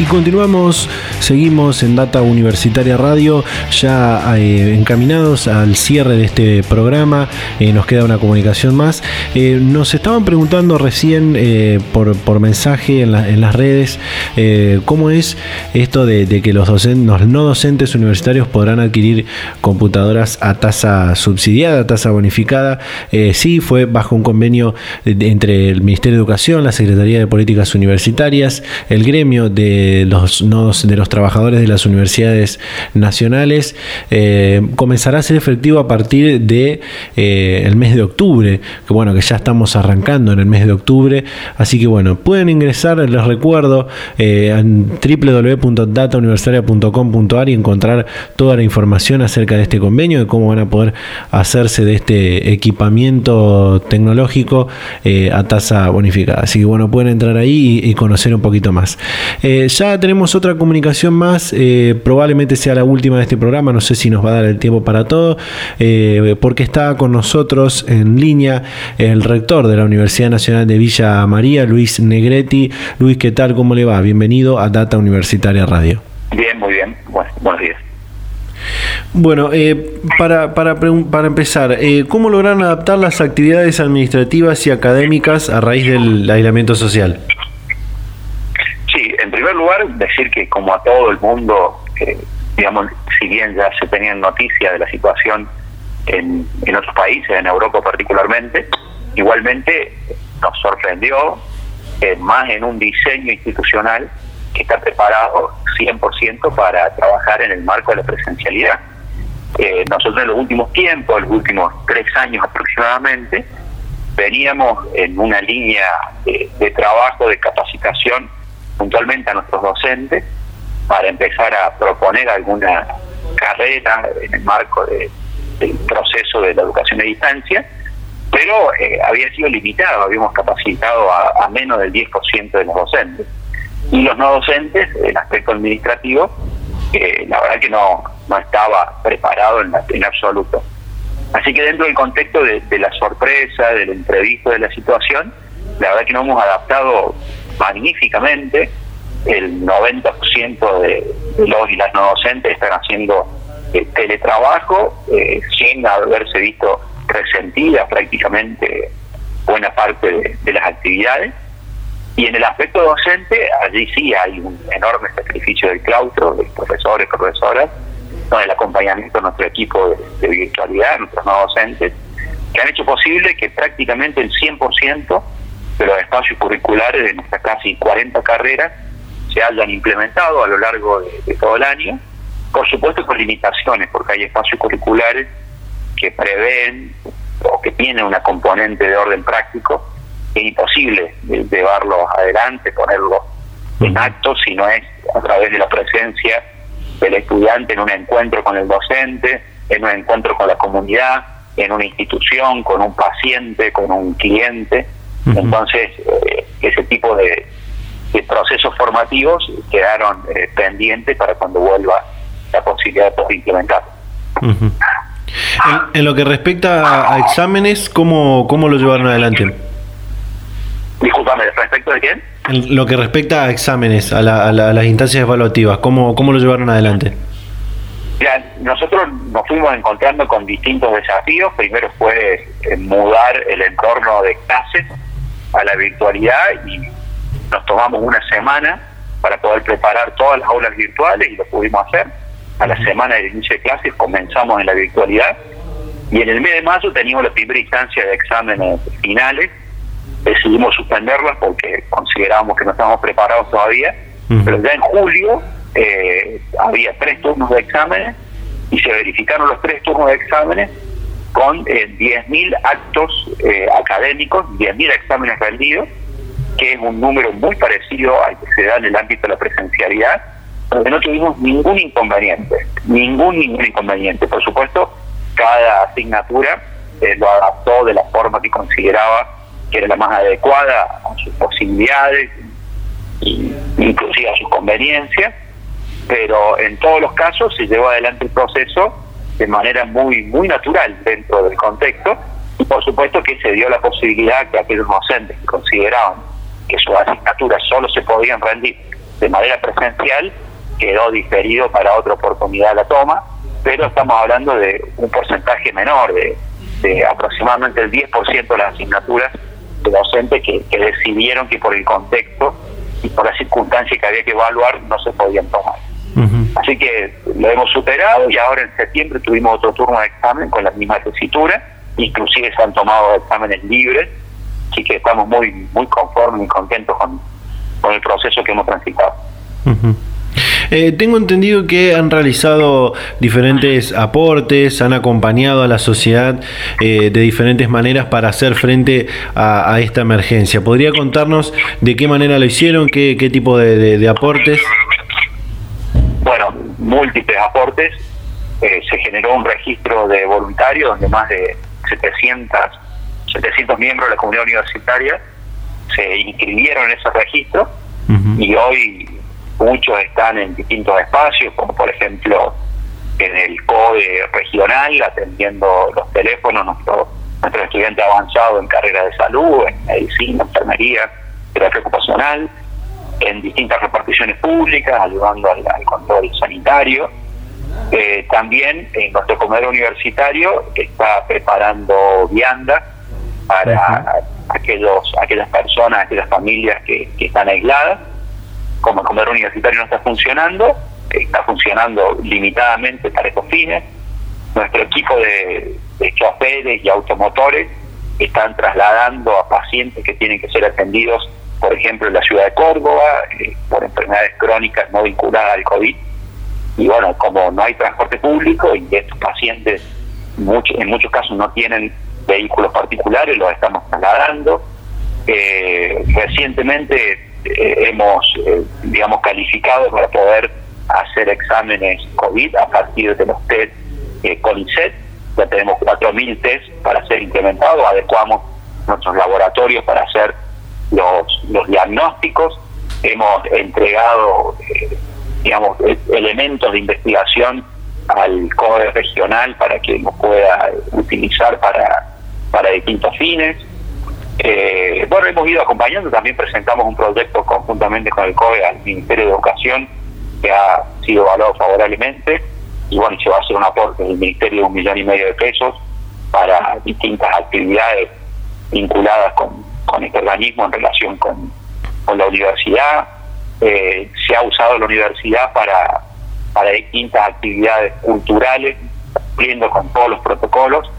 Y continuamos, seguimos en Data Universitaria Radio, ya eh, encaminados al cierre de este programa, eh, nos queda una comunicación más. Eh, nos estaban preguntando recién por, mensaje en, las redes cómo es esto de, que los, docentes, no docentes universitarios podrán adquirir computadoras a tasa subsidiada, a tasa bonificada. sí, fue bajo un convenio entre el Ministerio de Educación, la Secretaría de Políticas Universitarias, el gremio de los nodos de los trabajadores de las universidades nacionales eh, comenzará a ser efectivo a partir de eh, el mes de octubre que bueno que ya estamos arrancando en el mes de octubre. Así que bueno pueden ingresar les recuerdo eh, en www.datauniversitaria.com.ar y encontrar toda la información acerca de este convenio de cómo van a poder hacerse de este equipamiento tecnológico a tasa bonificada. Así que bueno pueden entrar ahí y, conocer un poquito más ya tenemos otra comunicación más, eh, probablemente sea la última de este programa, no sé si nos va a dar el tiempo para todo, eh, porque está con nosotros en línea el rector de la Universidad Nacional de Villa María, Luis Negretti. Luis, ¿qué tal? ¿Cómo le va? Bienvenido a Data Universitaria Radio. Bien, muy bien. buenos días. Bueno, eh, para, para, para, empezar, ¿cómo logran adaptar las actividades administrativas y académicas a raíz del aislamiento social? Primer lugar, decir que como a todo el mundo, eh, digamos, si bien ya se tenían noticias de la situación en, en otros países, en Europa particularmente, igualmente nos sorprendió más en un diseño institucional que está preparado 100% para trabajar en el marco de la presencialidad. Eh, nosotros en los últimos tiempos, los últimos tres años aproximadamente, veníamos en una línea de trabajo, de capacitación puntualmente a nuestros docentes para empezar a proponer alguna carrera en el marco del proceso de la educación a distancia, pero eh, había sido limitado, habíamos capacitado a, menos del 10% de los docentes. Y los no docentes, en aspecto administrativo, eh, la verdad que no, no estaba preparado en, en absoluto. Así que dentro del contexto de, la sorpresa, del imprevisto de la situación, la verdad que nos hemos adaptado magníficamente. El 90% de los y las no docentes están haciendo eh, teletrabajo eh, sin haberse visto resentida prácticamente buena parte de, las actividades. Y en el aspecto docente, allí sí hay un enorme sacrificio del claustro, de profesores, profesoras, con el acompañamiento de nuestro equipo de, virtualidad, nuestros no docentes, que han hecho posible que prácticamente el 100% de los espacios curriculares de nuestras casi 40 carreras se hayan implementado a lo largo de, todo el año, por supuesto con limitaciones, porque hay espacios curriculares que prevén o que tienen una componente de orden práctico que es imposible llevarlos adelante, ponerlos en acto si no es a través de la presencia del estudiante en un encuentro con el docente, en un encuentro con la comunidad, en una institución, con un paciente, con un cliente. Entonces, eh, ese tipo de, procesos formativos quedaron eh, pendientes para cuando vuelva la posibilidad de implementar. en, lo que respecta a exámenes, ¿cómo, cómo lo llevaron adelante? Disculpame, ¿respecto de quién? En lo que respecta a exámenes, a, las instancias evaluativas, ¿cómo, ¿cómo lo llevaron adelante? nosotros nos fuimos encontrando con distintos desafíos. Primero fue eh, mudar el entorno de clases a la virtualidad y nos tomamos una semana para poder preparar todas las aulas virtuales y lo pudimos hacer. A la semana de inicio de clases comenzamos en la virtualidad y en el mes de mayo teníamos la primera instancia de exámenes finales. Decidimos suspenderlas porque considerábamos que no estábamos preparados todavía, pero ya en julio eh, había tres turnos de exámenes y se verificaron los tres turnos de exámenes con eh, 10.000 actos eh, académicos, 10.000 exámenes rendidos, que es un número muy parecido al que se da en el ámbito de la presencialidad, donde no tuvimos ningún inconveniente, ningún, ningún inconveniente. Por supuesto, cada asignatura eh, lo adaptó de la forma que consideraba que era la más adecuada a sus posibilidades, y inclusive a sus conveniencias, pero en todos los casos se llevó adelante el proceso de manera muy muy natural dentro del contexto y por supuesto que se dio la posibilidad que aquellos docentes que consideraban que sus asignaturas solo se podían rendir de manera presencial quedó diferido para otra oportunidad la toma, pero estamos hablando de un porcentaje menor, de, aproximadamente el 10% de las asignaturas de docentes que, decidieron que por el contexto y por las circunstancias que había que evaluar no se podían tomar. Así que lo hemos superado y ahora en septiembre tuvimos otro turno de examen con la misma tesitura, inclusive se han tomado exámenes libres, así que estamos muy muy conformes y contentos con, con el proceso que hemos transitado. Eh, tengo entendido que han realizado diferentes aportes, han acompañado a la sociedad eh, de diferentes maneras para hacer frente a, esta emergencia. ¿Podría contarnos de qué manera lo hicieron, qué, qué tipo de aportes? Múltiples aportes. Eh, se generó un registro de voluntarios donde más de 700, 700 miembros de la comunidad universitaria se inscribieron en ese registro y hoy muchos están en distintos espacios, como por ejemplo en el CODE regional, atendiendo los teléfonos, nuestro, nuestro estudiante avanzado en carrera de salud, en medicina, enfermería, terapia ocupacional, en distintas reparticiones públicas, ayudando al, control sanitario. Eh, también en nuestro comedor universitario está preparando vianda para aquellos, aquellas personas, aquellas familias que, están aisladas. Como el comedor universitario no está funcionando, está funcionando limitadamente para estos fines. Nuestro equipo de, de choferes y automotores están trasladando a pacientes que tienen que ser atendidos por ejemplo, en la ciudad de Córdoba, eh, por enfermedades crónicas no vinculadas al COVID. Y bueno, como no hay transporte público y estos pacientes en muchos casos no tienen vehículos particulares, los estamos trasladando. Eh, recientemente eh, hemos, digamos, calificado para poder hacer exámenes COVID a partir de los test CONICET. Ya tenemos 4.000 test para ser implementados, adecuamos nuestros laboratorios para hacer los, los diagnósticos, hemos entregado, eh, digamos, e-, elementos de investigación al CODE regional para que lo pueda utilizar para, para distintos fines. Eh, bueno, hemos ido acompañando, también presentamos un proyecto conjuntamente con el CODE al Ministerio de Educación que ha sido evaluado favorablemente y bueno, se va a hacer un aporte del Ministerio de un millón y medio de pesos para distintas actividades vinculadas con, con este organismo en relación con, la universidad. Eh, se ha usado la universidad para, para distintas actividades culturales, cumpliendo con todos los protocolos,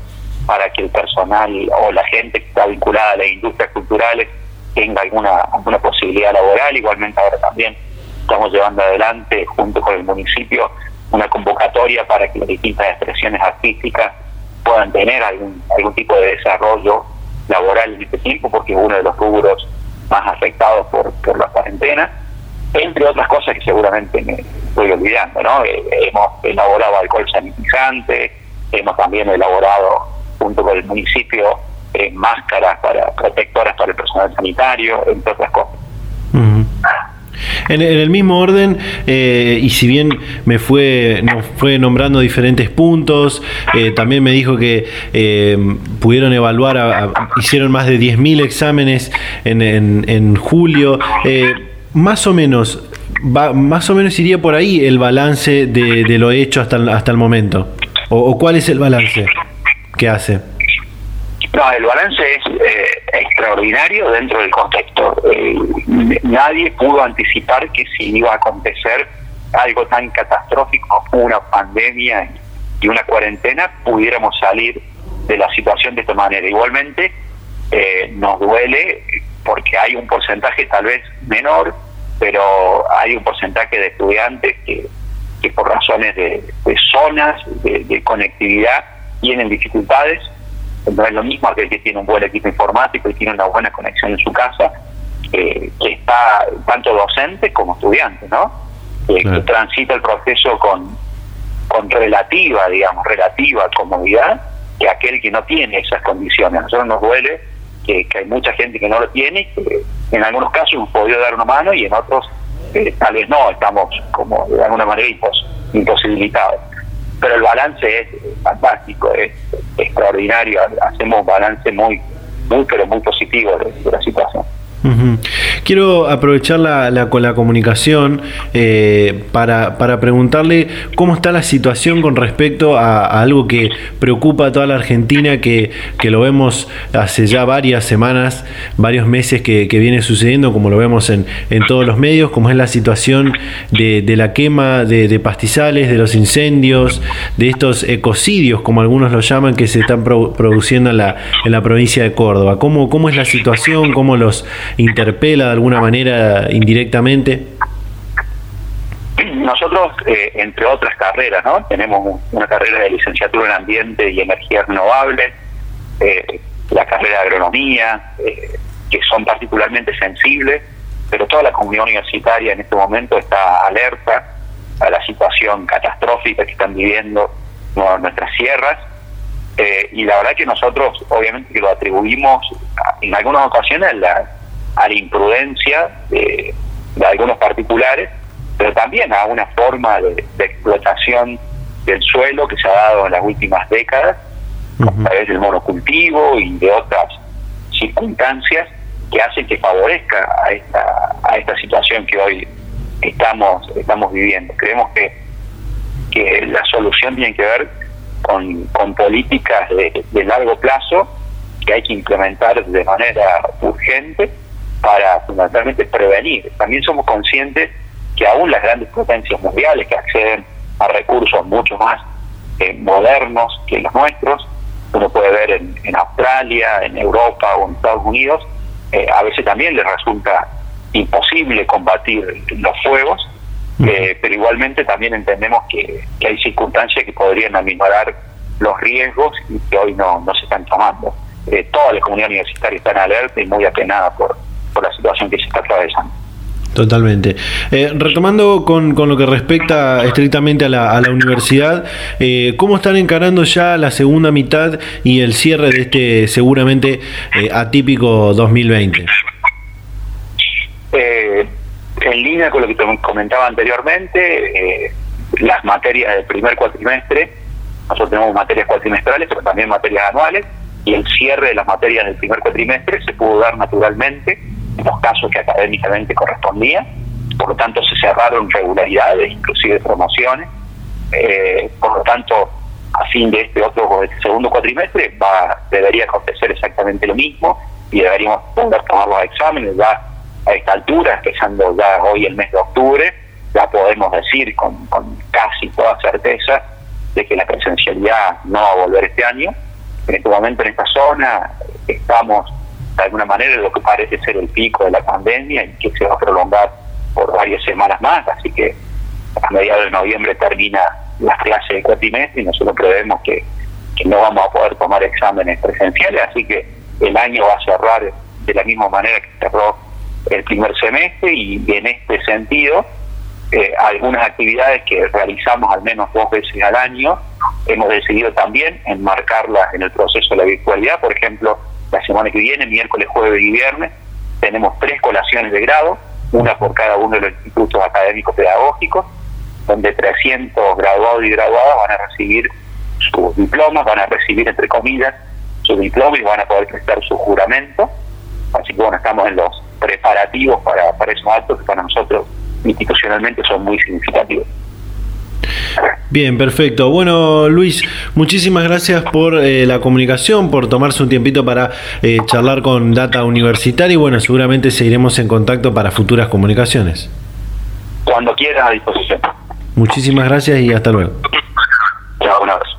para que el personal o la gente que está vinculada a las industrias culturales tenga alguna, alguna posibilidad laboral. Igualmente ahora también estamos llevando adelante junto con el municipio una convocatoria para que las distintas expresiones artísticas puedan tener algún, algún tipo de desarrollo laboral en este tiempo, porque es uno de los rubros más afectados por, por la cuarentena, entre otras cosas que seguramente me estoy olvidando, ¿no? Eh, hemos elaborado alcohol sanitizante, hemos también elaborado junto con el municipio eh, máscaras para protectoras para el personal sanitario, entre otras cosas. En, el mismo orden, eh, y si bien me fue, nos fue nombrando diferentes puntos, eh, también me dijo que eh, pudieron evaluar, hicieron más de 10.000 exámenes en, en, julio. más o menos, va, más o menos iría por ahí el balance de, lo hecho hasta, hasta el momento. O, cuál es el balance que hace? No, el balance es extraordinario dentro del contexto. Eh, nadie pudo anticipar que si iba a acontecer algo tan catastrófico como una pandemia y una cuarentena, pudiéramos salir de la situación de esta manera. Igualmente, eh, nos duele porque hay un porcentaje tal vez menor, pero hay un porcentaje de estudiantes que, que por razones de, zonas, de conectividad, tienen dificultades no es lo mismo aquel que tiene un buen equipo informático y tiene una buena conexión en su casa, que está tanto docente como estudiante, ¿no? que transita el proceso con, con relativa, digamos, relativa comodidad que aquel que no tiene esas condiciones. A nosotros nos duele que, hay mucha gente que no lo tiene, que en algunos casos hemos podido dar una mano y en otros eh, tal vez no, estamos como de alguna manera imposibilitados pero el balance es fantástico, es extraordinario, hacemos balance muy, muy, pero muy positivo de la situación. Quiero aprovechar la, la, comunicación eh, para, para, preguntarle cómo está la situación con respecto a, algo que preocupa a toda la Argentina, que, que, lo vemos hace ya varias semanas, varios meses que, viene sucediendo, como lo vemos en, en, todos los medios, como es la situación de, de la quema de, pastizales, de los incendios, de estos ecocidios, como algunos lo llaman, que se están produciendo en la, en la provincia de Córdoba. ¿Cómo, ¿Cómo es la situación? ¿Cómo los interpela de alguna manera indirectamente? Nosotros, eh, entre otras carreras, ¿no? tenemos una carrera de licenciatura en Ambiente y Energía Renovable, eh, la carrera de Agronomía, eh, que son particularmente sensibles, pero toda la comunidad universitaria en este momento está alerta a la situación catastrófica que están viviendo nuestras sierras. y la verdad que nosotros, obviamente, que lo atribuimos en algunas ocasiones a la a la imprudencia de, algunos particulares, pero también a una forma de, explotación del suelo que se ha dado en las últimas décadas, a través del monocultivo y de otras circunstancias que hacen que favorezca a esta, a esta situación que hoy estamos, estamos viviendo. Creemos que, que la solución tiene que ver con, con políticas de, de largo plazo que hay que implementar de manera urgente para fundamentalmente prevenir. También somos conscientes que aún las grandes potencias mundiales que acceden a recursos mucho más eh, modernos que los nuestros, uno puede ver en, Australia, en Europa o en Estados Unidos, eh, a veces también les resulta imposible combatir los fuegos, eh, pero igualmente también entendemos que, hay circunstancias que podrían aminorar los riesgos y que hoy no, no se están tomando. toda la comunidad universitaria está en alerta y muy apenada por, por la situación que se está atravesando. Totalmente. Eh, retomando con, con, lo que respecta estrictamente a la, a la universidad, eh, ¿cómo están encarando ya la segunda mitad y el cierre de este seguramente eh, atípico 2020? en línea con lo que te comentaba anteriormente, las materias del primer cuatrimestre, nosotros tenemos materias cuatrimestrales, pero también materias anuales, y el cierre de las materias del primer cuatrimestre se pudo dar naturalmente en los casos que académicamente correspondía, por lo tanto se cerraron regularidades, inclusive promociones, eh, por lo tanto a fin de este otro este segundo cuatrimestre va debería acontecer exactamente lo mismo y deberíamos poder tomar los exámenes. Ya a esta altura, empezando ya hoy el mes de octubre, ya podemos decir con, con casi toda certeza de que la presencialidad no va a volver este año. En este momento en esta zona estamos de alguna manera lo que parece ser el pico de la pandemia y que se va a prolongar por varias semanas más, así que a mediados de noviembre termina las clases de cuatrimestre y nosotros prevemos que, que no vamos a poder tomar exámenes presenciales, así que el año va a cerrar de la misma manera que cerró el primer semestre y en este sentido eh, algunas actividades que realizamos al menos dos veces al año hemos decidido también enmarcarlas en el proceso de la virtualidad, por ejemplo, la semana que viene, miércoles, jueves y viernes, tenemos tres colaciones de grado, una por cada uno de los institutos académicos pedagógicos, donde 300 graduados y graduadas van a recibir sus diplomas, van a recibir, entre comillas, su diploma y van a poder prestar su juramento. Así que bueno, estamos en los preparativos para, para esos actos que para nosotros institucionalmente son muy significativos. Bien, perfecto. Bueno, Luis, muchísimas gracias por eh, la comunicación, por tomarse un tiempito para eh, charlar con Data Universitaria y bueno, seguramente seguiremos en contacto para futuras comunicaciones. Cuando quieras, a disposición. Muchísimas gracias y hasta luego. Chao, un abrazo.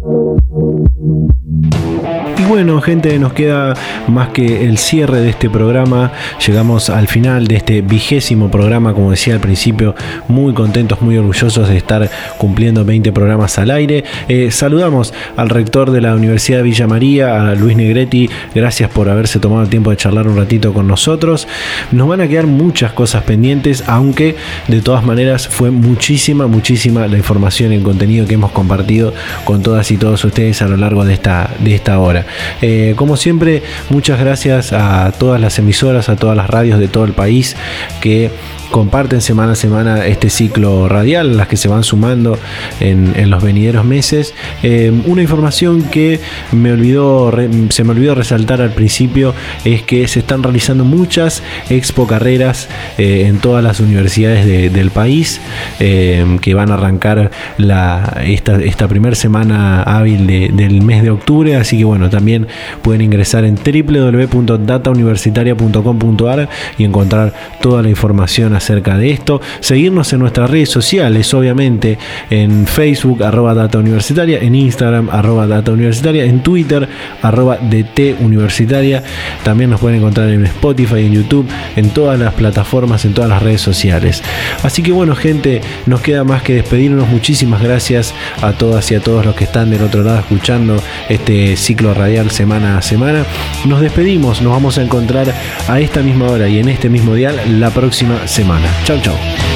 Bueno, gente, nos queda más que el cierre de este programa. Llegamos al final de este vigésimo programa, como decía al principio, muy contentos, muy orgullosos de estar cumpliendo 20 programas al aire. Eh, saludamos al rector de la Universidad de Villa María, a Luis Negretti. Gracias por haberse tomado el tiempo de charlar un ratito con nosotros. Nos van a quedar muchas cosas pendientes, aunque de todas maneras fue muchísima, muchísima la información y el contenido que hemos compartido con todas y todos ustedes a lo largo de esta, de esta hora. Eh, como siempre, muchas gracias a todas las emisoras, a todas las radios de todo el país que comparten semana a semana este ciclo radial, las que se van sumando en, los venideros meses. Eh, una información que me olvidó, se me olvidó resaltar al principio es que se están realizando muchas expo carreras eh, en todas las universidades del país que van a arrancar la, esta, esta primera semana hábil del mes de octubre. Así que bueno, también pueden ingresar en www.datauniversitaria.com.ar y encontrar toda la información acerca de esto. Seguirnos en nuestras redes sociales, obviamente en Facebook, arroba Data Universitaria, en Instagram, arroba Data Universitaria, en Twitter, arroba DT Universitaria. También nos pueden encontrar en Spotify, en YouTube, en todas las plataformas, en todas las redes sociales. Así que bueno, gente, nos queda más que despedirnos. Muchísimas gracias a todas y a todos los que están del otro lado escuchando este ciclo radial semana a semana. Nos despedimos, nos vamos a encontrar a esta misma hora y en este mismo dial la próxima semana. Chau, chau.